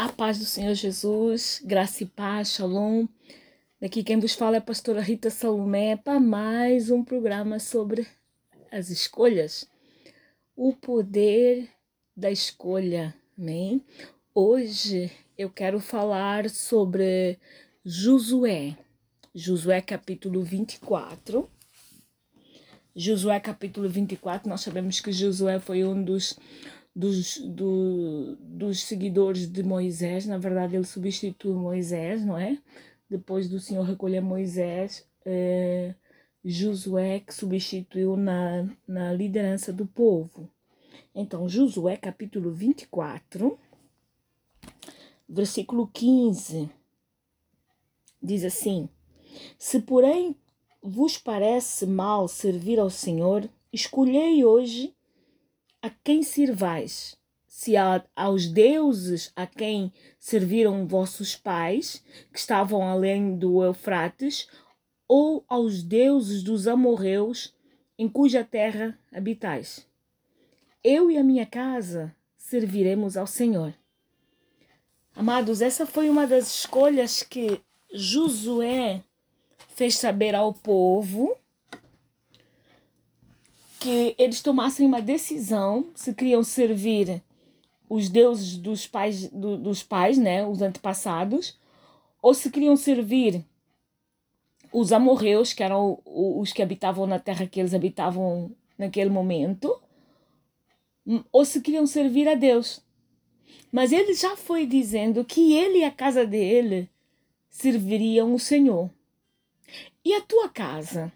A paz do Senhor Jesus, graça e paz, shalom. Daqui quem vos fala é a pastora Rita Salomé para mais um programa sobre as escolhas. O poder da escolha, amém? Hoje eu quero falar sobre Josué. Josué capítulo 24. Josué capítulo 24, nós sabemos que Josué foi um dos dos, do, dos seguidores de Moisés, na verdade ele substitui Moisés, não é? Depois do Senhor recolher Moisés, é, Josué que substituiu na, na liderança do povo. Então, Josué capítulo 24, versículo 15, diz assim: Se porém vos parece mal servir ao Senhor, escolhei hoje a quem sirvais? Se a, aos deuses a quem serviram vossos pais, que estavam além do Eufrates, ou aos deuses dos amorreus, em cuja terra habitais. Eu e a minha casa serviremos ao Senhor. Amados, essa foi uma das escolhas que Josué fez saber ao povo que eles tomassem uma decisão se queriam servir os deuses dos pais, do, dos pais, né, os antepassados, ou se queriam servir os amorreus, que eram os que habitavam na terra que eles habitavam naquele momento, ou se queriam servir a Deus. Mas ele já foi dizendo que ele e a casa dele serviriam o Senhor. E a tua casa?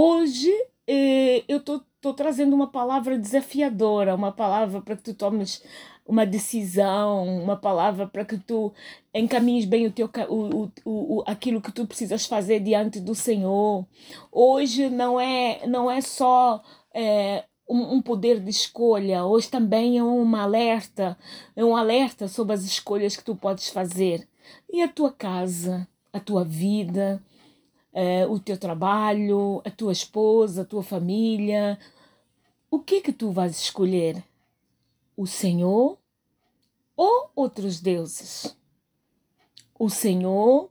Hoje eh, eu estou trazendo uma palavra desafiadora, uma palavra para que tu tomes uma decisão, uma palavra para que tu encaminhes bem o teu, o, o, o, aquilo que tu precisas fazer diante do Senhor. Hoje não é, não é só é, um, um, poder de escolha, hoje também é um alerta, é um alerta sobre as escolhas que tu podes fazer. E a tua casa, a tua vida, uh, o teu trabalho, a tua esposa, a tua família. O que é que tu vais escolher? O Senhor ou outros deuses? O Senhor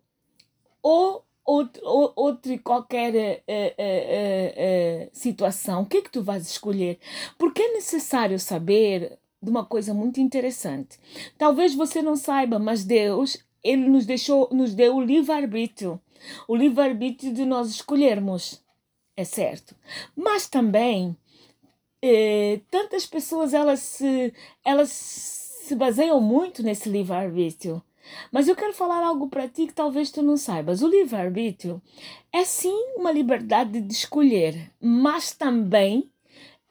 ou outro, outro qualquer uh, uh, situação? O que é que tu vais escolher? Porque é necessário saber de uma coisa muito interessante. Talvez você não saiba, mas Deus, ele nos deixou, nos deu o livre-arbítrio. O livre-arbítrio de nós escolhermos, é certo. Mas também, eh, tantas pessoas elas se, elas se baseiam muito nesse livre-arbítrio. Mas eu quero falar algo para ti que talvez tu não saibas. O livre-arbítrio é sim uma liberdade de escolher, mas também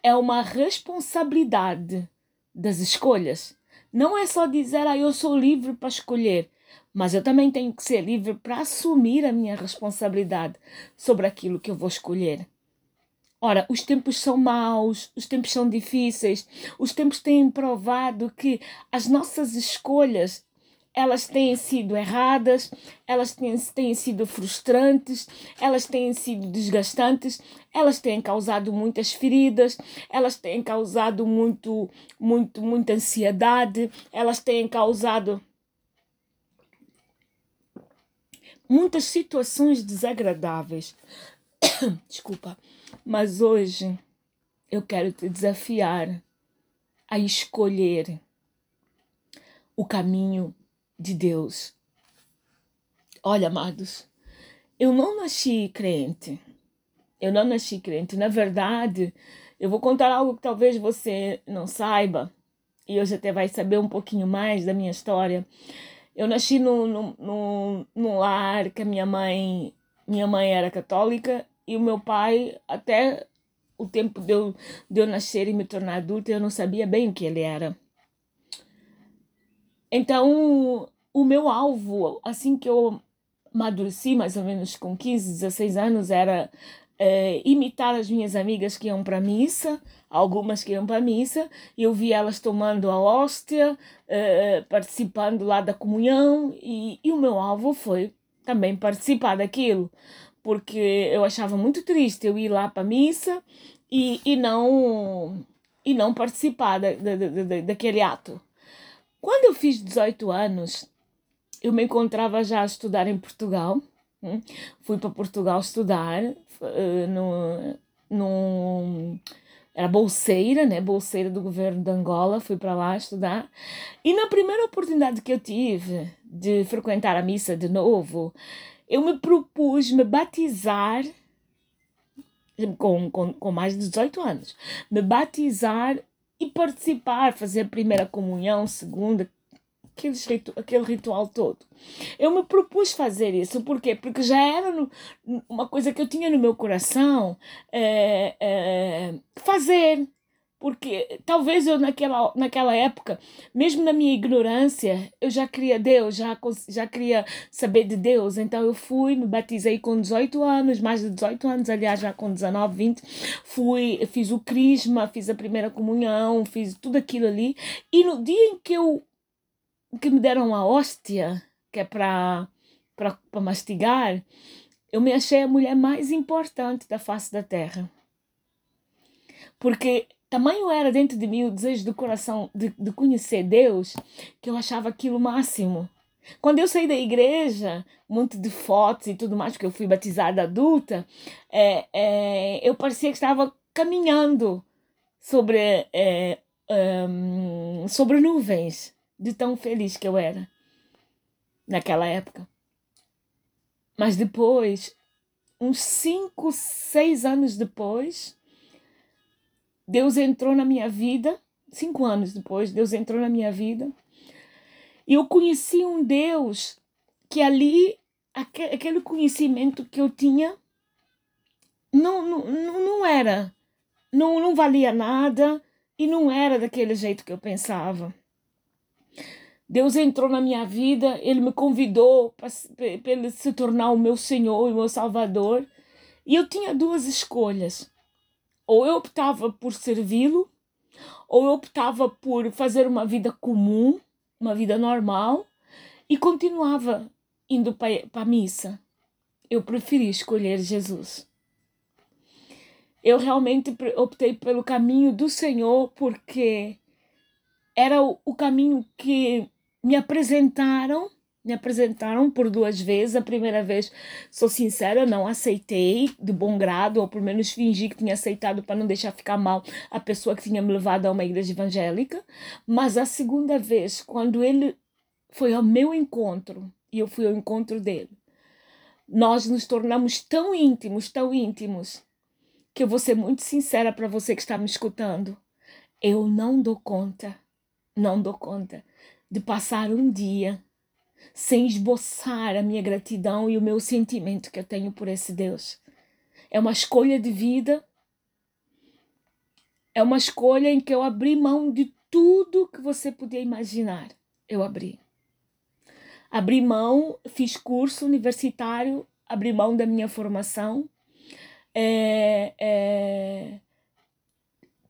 é uma responsabilidade das escolhas. Não é só dizer, ah, eu sou livre para escolher mas eu também tenho que ser livre para assumir a minha responsabilidade sobre aquilo que eu vou escolher. Ora, os tempos são maus, os tempos são difíceis, os tempos têm provado que as nossas escolhas elas têm sido erradas, elas têm, têm sido frustrantes, elas têm sido desgastantes, elas têm causado muitas feridas, elas têm causado muito, muito, muita ansiedade, elas têm causado muitas situações desagradáveis. Desculpa, mas hoje eu quero te desafiar a escolher o caminho de Deus. Olha, amados, eu não nasci crente. Eu não nasci crente. Na verdade, eu vou contar algo que talvez você não saiba, e hoje até vai saber um pouquinho mais da minha história. Eu nasci num, num, num lar que a minha mãe, minha mãe era católica e o meu pai, até o tempo de eu, de eu nascer e me tornar adulta, eu não sabia bem o que ele era. Então, o meu alvo, assim que eu amadureci, mais ou menos com 15, 16 anos, era é, imitar as minhas amigas que iam para a missa, algumas que iam para a missa, eu vi elas tomando a hóstia, é, participando lá da comunhão, e, e o meu alvo foi também participar daquilo, porque eu achava muito triste eu ir lá para a missa e, e, não, e não participar da, da, da, daquele ato. Quando eu fiz 18 anos, eu me encontrava já a estudar em Portugal. Hum? Fui para Portugal estudar uh, no, no, era bolseira, né? Bolseira do governo de Angola, fui para lá estudar. E na primeira oportunidade que eu tive de frequentar a missa de novo, eu me propus me batizar com, com, com mais de 18 anos, me batizar e participar, fazer a primeira comunhão, segunda, aquele, ritu aquele ritual todo. Eu me propus fazer isso, por quê? Porque já era no, uma coisa que eu tinha no meu coração é, é, fazer. Porque talvez eu naquela, naquela época, mesmo na minha ignorância, eu já queria Deus, já, já queria saber de Deus. Então eu fui, me batizei com 18 anos, mais de 18 anos, aliás, já com 19, 20. Fui, fiz o crisma, fiz a primeira comunhão, fiz tudo aquilo ali. E no dia em que eu que me deram a hóstia, que é para mastigar, eu me achei a mulher mais importante da face da terra. Porque tamanho era dentro de mim o desejo do coração de, de conhecer Deus, que eu achava aquilo máximo. Quando eu saí da igreja, monte de fotos e tudo mais, porque eu fui batizada adulta, é, é, eu parecia que estava caminhando sobre, é, um, sobre nuvens de tão feliz que eu era naquela época. Mas depois, uns cinco, seis anos depois, Deus entrou na minha vida. Cinco anos depois, Deus entrou na minha vida. E eu conheci um Deus que ali, aquele conhecimento que eu tinha, não, não, não era, não, não valia nada e não era daquele jeito que eu pensava. Deus entrou na minha vida, Ele me convidou para se tornar o meu Senhor e o meu Salvador. E eu tinha duas escolhas. Ou eu optava por servi-lo, ou eu optava por fazer uma vida comum, uma vida normal, e continuava indo para a missa. Eu preferi escolher Jesus. Eu realmente optei pelo caminho do Senhor porque era o, o caminho que me apresentaram, me apresentaram por duas vezes. A primeira vez, sou sincera, não aceitei de bom grado, ou pelo menos fingi que tinha aceitado para não deixar ficar mal a pessoa que tinha me levado a uma igreja evangélica. Mas a segunda vez, quando ele foi ao meu encontro e eu fui ao encontro dele, nós nos tornamos tão íntimos, tão íntimos, que eu vou ser muito sincera para você que está me escutando. Eu não dou conta, não dou conta de passar um dia sem esboçar a minha gratidão e o meu sentimento que eu tenho por esse Deus. É uma escolha de vida. É uma escolha em que eu abri mão de tudo que você podia imaginar. Eu abri. Abri mão, fiz curso universitário, abri mão da minha formação. É, é,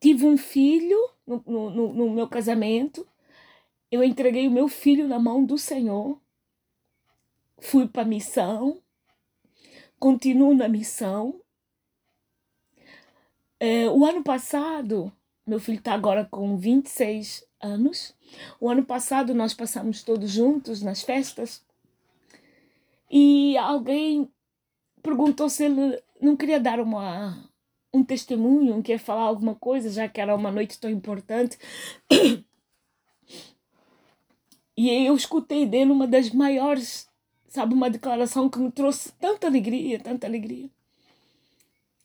tive um filho no, no, no meu casamento eu entreguei o meu filho na mão do Senhor, fui para a missão, continuo na missão. É, o ano passado, meu filho está agora com 26 anos. O ano passado nós passamos todos juntos nas festas e alguém perguntou se ele não queria dar uma, um testemunho, queria falar alguma coisa, já que era uma noite tão importante. E eu escutei dele uma das maiores, sabe, uma declaração que me trouxe tanta alegria, tanta alegria.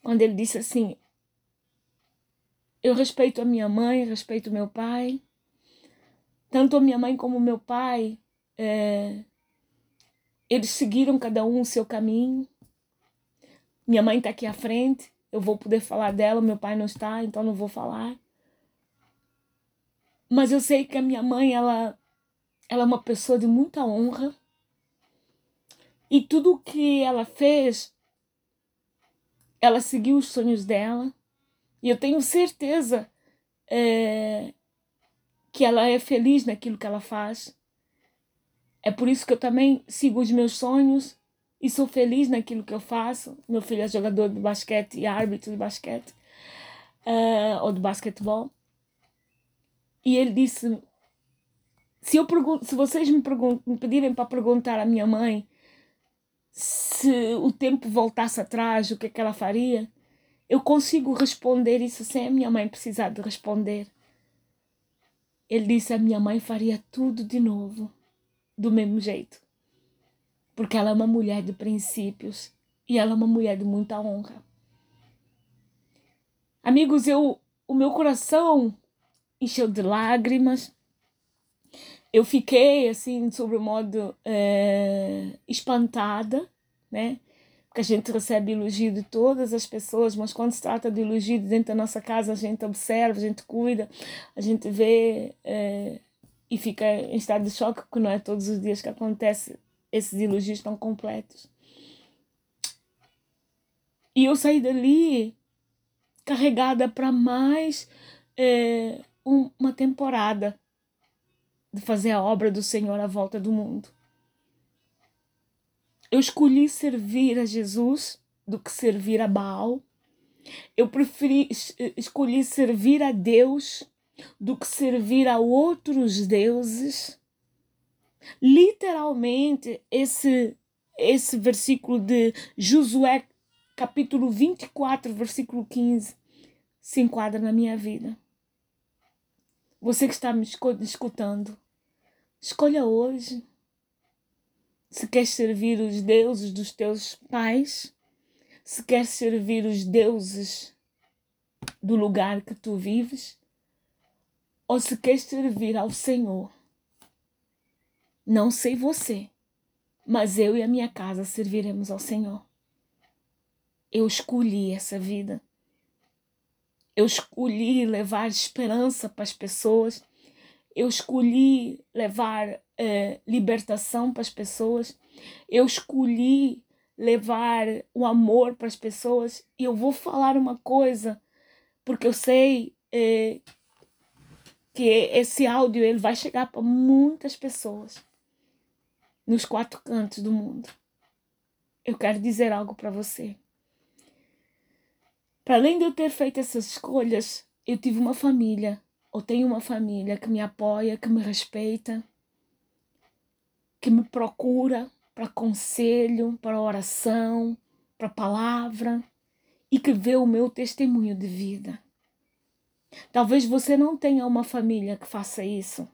Quando ele disse assim: Eu respeito a minha mãe, respeito meu pai, tanto a minha mãe como o meu pai, é, eles seguiram cada um o seu caminho. Minha mãe está aqui à frente, eu vou poder falar dela, meu pai não está, então não vou falar. Mas eu sei que a minha mãe, ela ela é uma pessoa de muita honra. E tudo o que ela fez, ela seguiu os sonhos dela. E eu tenho certeza é, que ela é feliz naquilo que ela faz. É por isso que eu também sigo os meus sonhos e sou feliz naquilo que eu faço. Meu filho é jogador de basquete e árbitro de basquete, uh, ou de basquetebol. E ele disse: Se, eu pergunto, se vocês me, me pedirem para perguntar à minha mãe se o tempo voltasse atrás, o que é que ela faria, eu consigo responder isso sem a minha mãe precisar de responder. Ele disse: a minha mãe faria tudo de novo, do mesmo jeito. Porque ela é uma mulher de princípios e ela é uma mulher de muita honra. Amigos, eu, o meu coração encheu de lágrimas. Eu fiquei assim, sobre o modo é, espantada, né? Porque a gente recebe elogio de todas as pessoas, mas quando se trata de elogio dentro da nossa casa, a gente observa, a gente cuida, a gente vê é, e fica em estado de choque, porque não é todos os dias que acontece esses elogios tão completos. E eu saí dali carregada para mais é, um, uma temporada de fazer a obra do Senhor à volta do mundo. Eu escolhi servir a Jesus do que servir a Baal. Eu preferi escolhi servir a Deus do que servir a outros deuses. Literalmente, esse esse versículo de Josué capítulo 24, versículo 15, se enquadra na minha vida. Você que está me escutando, escolha hoje se queres servir os deuses dos teus pais, se queres servir os deuses do lugar que tu vives, ou se queres servir ao Senhor. Não sei você, mas eu e a minha casa serviremos ao Senhor. Eu escolhi essa vida. Eu escolhi levar esperança para as pessoas. Eu escolhi levar eh, libertação para as pessoas. Eu escolhi levar o amor para as pessoas. E eu vou falar uma coisa, porque eu sei eh, que esse áudio ele vai chegar para muitas pessoas nos quatro cantos do mundo. Eu quero dizer algo para você. Para além de eu ter feito essas escolhas, eu tive uma família, ou tenho uma família que me apoia, que me respeita, que me procura para conselho, para oração, para palavra e que vê o meu testemunho de vida. Talvez você não tenha uma família que faça isso.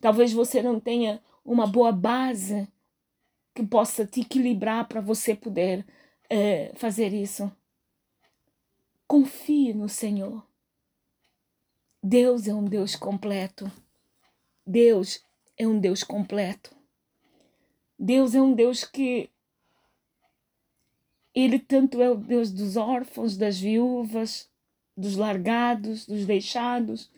Talvez você não tenha uma boa base que possa te equilibrar para você poder é, fazer isso. Confie no Senhor. Deus é um Deus completo. Deus é um Deus completo. Deus é um Deus que ele tanto é o Deus dos órfãos, das viúvas, dos largados, dos deixados,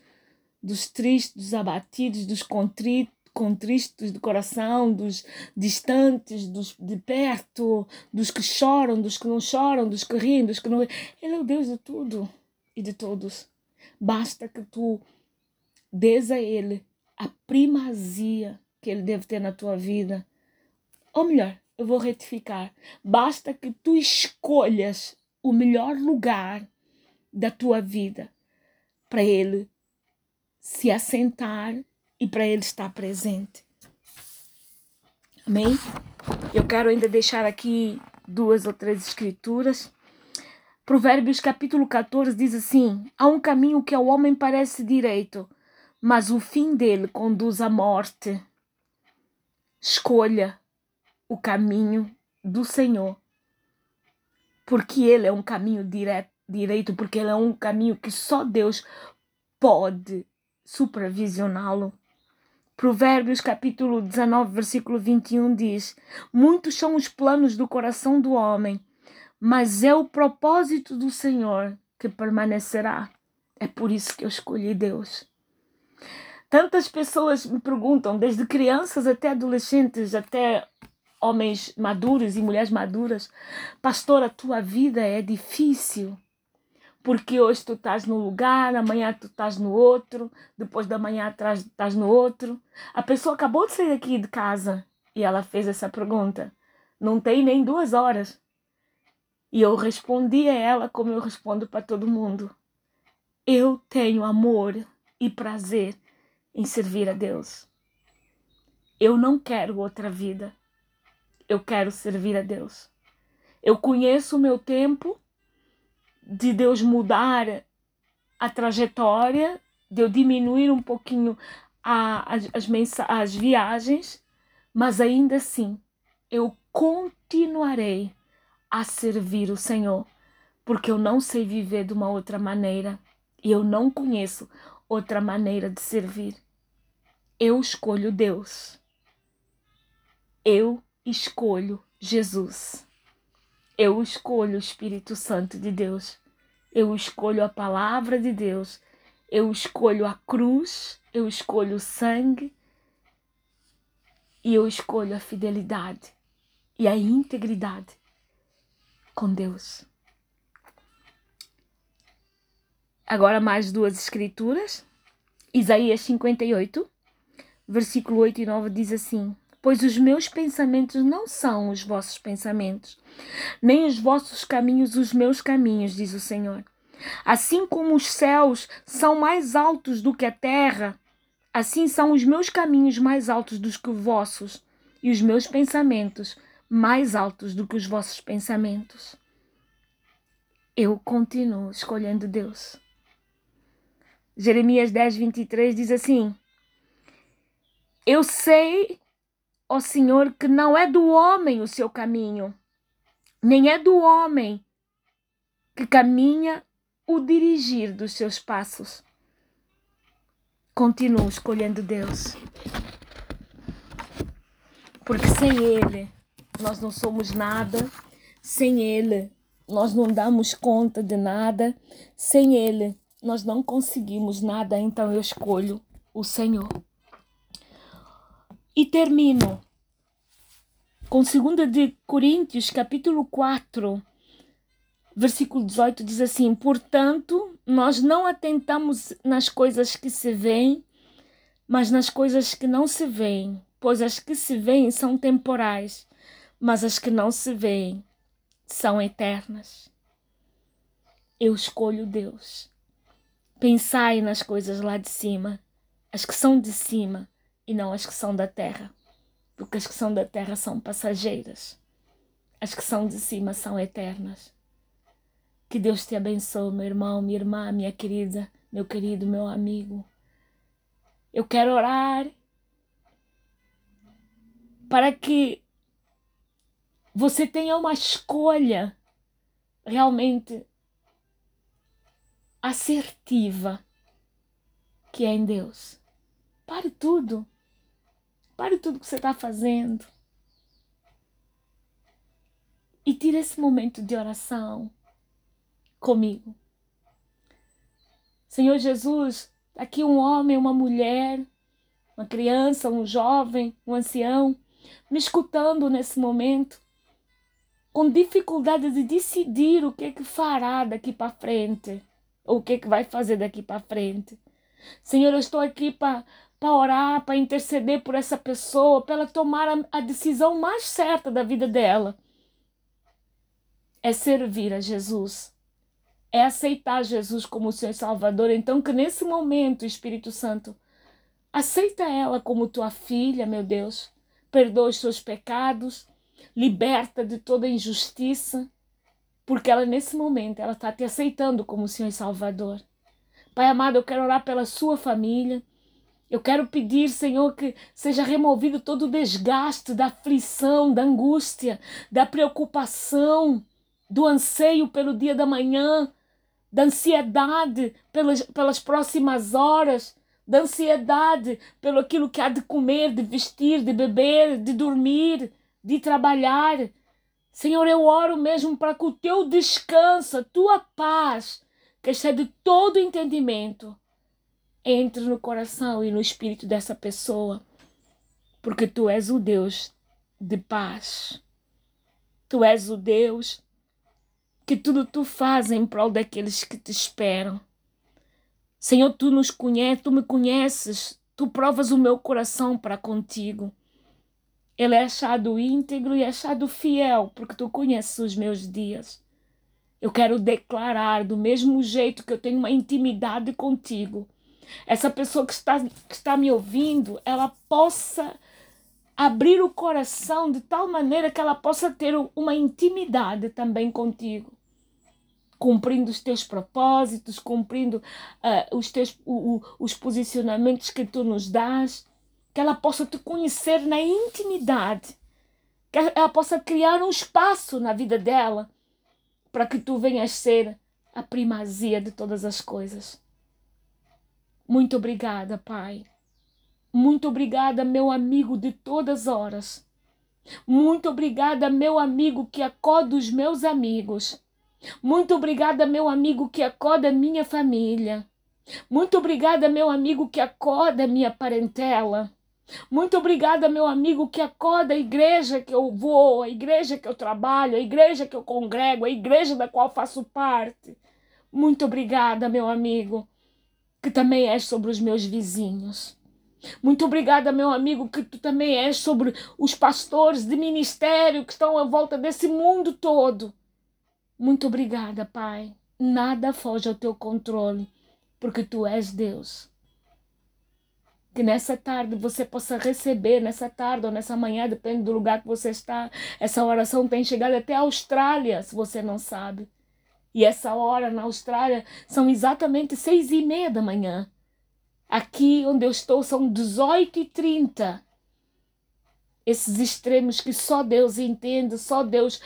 dos tristes, dos abatidos, dos contritos, contristos do coração, dos distantes, dos de perto, dos que choram, dos que não choram, dos que riem, dos que não. Ele é o Deus de tudo e de todos. Basta que tu dês a Ele a primazia que Ele deve ter na tua vida. Ou melhor, eu vou retificar. Basta que tu escolhas o melhor lugar da tua vida para Ele se assentar e para Ele estar presente. Amém? Eu quero ainda deixar aqui duas ou três escrituras. Provérbios capítulo 14 diz assim: Há um caminho que ao homem parece direito, mas o fim dele conduz à morte. Escolha o caminho do Senhor, porque ele é um caminho direto, direito, porque ele é um caminho que só Deus pode supervisioná-lo. Provérbios capítulo 19, versículo 21 diz: Muitos são os planos do coração do homem, mas é o propósito do Senhor que permanecerá. É por isso que eu escolhi Deus. Tantas pessoas me perguntam, desde crianças até adolescentes, até homens maduros e mulheres maduras, pastor, a tua vida é difícil porque hoje tu estás num lugar, amanhã tu estás no outro, depois da manhã estás no outro. A pessoa acabou de sair aqui de casa e ela fez essa pergunta. Não tem nem duas horas. E eu respondi a ela como eu respondo para todo mundo. Eu tenho amor e prazer em servir a Deus. Eu não quero outra vida. Eu quero servir a Deus. Eu conheço o meu tempo de Deus mudar a trajetória, de eu diminuir um pouquinho a, as, as, as viagens, mas ainda assim eu continuarei a servir o Senhor, porque eu não sei viver de uma outra maneira e eu não conheço outra maneira de servir. Eu escolho Deus. Eu escolho Jesus. Eu escolho o Espírito Santo de Deus. Eu escolho a palavra de Deus. Eu escolho a cruz. Eu escolho o sangue. E eu escolho a fidelidade e a integridade com Deus. Agora mais duas escrituras. Isaías 58, versículo 8 e 9 diz assim: Pois os meus pensamentos não são os vossos pensamentos, nem os vossos caminhos os meus caminhos, diz o Senhor. Assim como os céus são mais altos do que a terra, assim são os meus caminhos mais altos do que os vossos, e os meus pensamentos mais altos do que os vossos pensamentos. Eu continuo escolhendo Deus. Jeremias 10, 23 diz assim: Eu sei, ó Senhor, que não é do homem o seu caminho, nem é do homem que caminha o dirigir dos seus passos. Continuo escolhendo Deus. Porque sem Ele nós não somos nada, sem Ele nós não damos conta de nada, sem Ele nós não conseguimos nada, então eu escolho o Senhor. E termino com 2 de Coríntios, capítulo 4, versículo 18 diz assim: "Portanto, nós não atentamos nas coisas que se veem, mas nas coisas que não se veem, pois as que se veem são temporais, mas as que não se veem são eternas. Eu escolho Deus. Pensai nas coisas lá de cima, as que são de cima e não as que são da terra, porque as que são da terra são passageiras, as que são de cima são eternas. Que Deus te abençoe, meu irmão, minha irmã, minha querida, meu querido, meu amigo. Eu quero orar para que você tenha uma escolha realmente assertiva que é em Deus. Pare tudo. Pare tudo que você está fazendo. E tire esse momento de oração comigo. Senhor Jesus, aqui um homem, uma mulher, uma criança, um jovem, um ancião, me escutando nesse momento com dificuldade de decidir o que é que fará daqui para frente, ou o que é que vai fazer daqui para frente. Senhor, eu estou aqui para orar, para interceder por essa pessoa, para ela tomar a, a decisão mais certa da vida dela. É servir a Jesus. É aceitar Jesus como o Senhor Salvador. Então, que nesse momento, Espírito Santo, aceita ela como tua filha, meu Deus. Perdoa os seus pecados liberta de toda injustiça, porque ela nesse momento ela está te aceitando como Senhor e Salvador. Pai amado, eu quero orar pela sua família. Eu quero pedir, Senhor, que seja removido todo o desgaste da aflição, da angústia, da preocupação, do anseio pelo dia da manhã, da ansiedade pelas, pelas próximas horas, da ansiedade pelo aquilo que há de comer, de vestir, de beber, de dormir de trabalhar. Senhor, eu oro mesmo para que o teu descanso, a tua paz, que excede todo entendimento, entre no coração e no espírito dessa pessoa, porque tu és o Deus de paz. Tu és o Deus que tudo tu faz em prol daqueles que te esperam. Senhor, tu nos conheces, tu me conheces, tu provas o meu coração para contigo. Ele é achado íntegro e é achado fiel, porque tu conheces os meus dias. Eu quero declarar do mesmo jeito que eu tenho uma intimidade contigo. Essa pessoa que está, que está me ouvindo, ela possa abrir o coração de tal maneira que ela possa ter uma intimidade também contigo, cumprindo os teus propósitos, cumprindo uh, os, teus, uh, uh, os posicionamentos que tu nos dás, que ela possa te conhecer na intimidade, que ela possa criar um espaço na vida dela para que tu venhas ser a primazia de todas as coisas. Muito obrigada, Pai. Muito obrigada, meu amigo de todas horas. Muito obrigada, meu amigo que acorda os meus amigos. Muito obrigada, meu amigo que acorda minha família. Muito obrigada, meu amigo que acorda minha parentela. Muito obrigada, meu amigo, que acorda a igreja que eu vou, a igreja que eu trabalho, a igreja que eu congrego, a igreja da qual faço parte. Muito obrigada, meu amigo, que também és sobre os meus vizinhos. Muito obrigada, meu amigo, que tu também és sobre os pastores de ministério que estão à volta desse mundo todo. Muito obrigada, Pai. Nada foge ao teu controle, porque tu és Deus que nessa tarde você possa receber, nessa tarde ou nessa manhã, depende do lugar que você está. Essa oração tem chegado até a Austrália, se você não sabe. E essa hora na Austrália são exatamente seis e meia da manhã. Aqui onde eu estou são 18 e 30. Esses extremos que só Deus entende, só Deus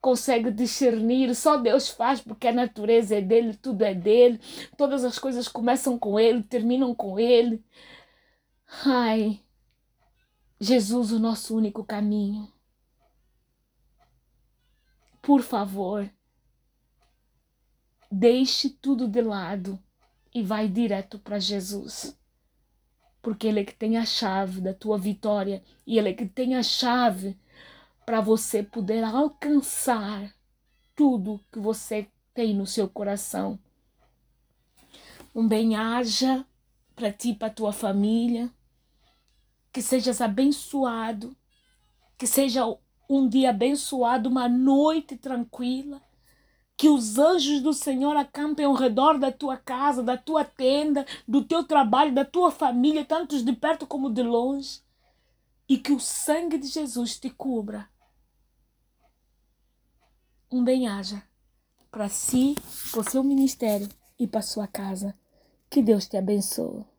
consegue discernir, só Deus faz porque a natureza é dele, tudo é dele, todas as coisas começam com ele, terminam com ele. Ai, Jesus, o nosso único caminho. Por favor, deixe tudo de lado e vai direto para Jesus. Porque Ele é que tem a chave da tua vitória e Ele é que tem a chave para você poder alcançar tudo que você tem no seu coração. Um bem-aja para ti, para tua família que sejas abençoado, que seja um dia abençoado, uma noite tranquila, que os anjos do Senhor acampem ao redor da tua casa, da tua tenda, do teu trabalho, da tua família, tanto de perto como de longe, e que o sangue de Jesus te cubra. Um bem-aja para si, para o seu ministério e para sua casa. Que Deus te abençoe.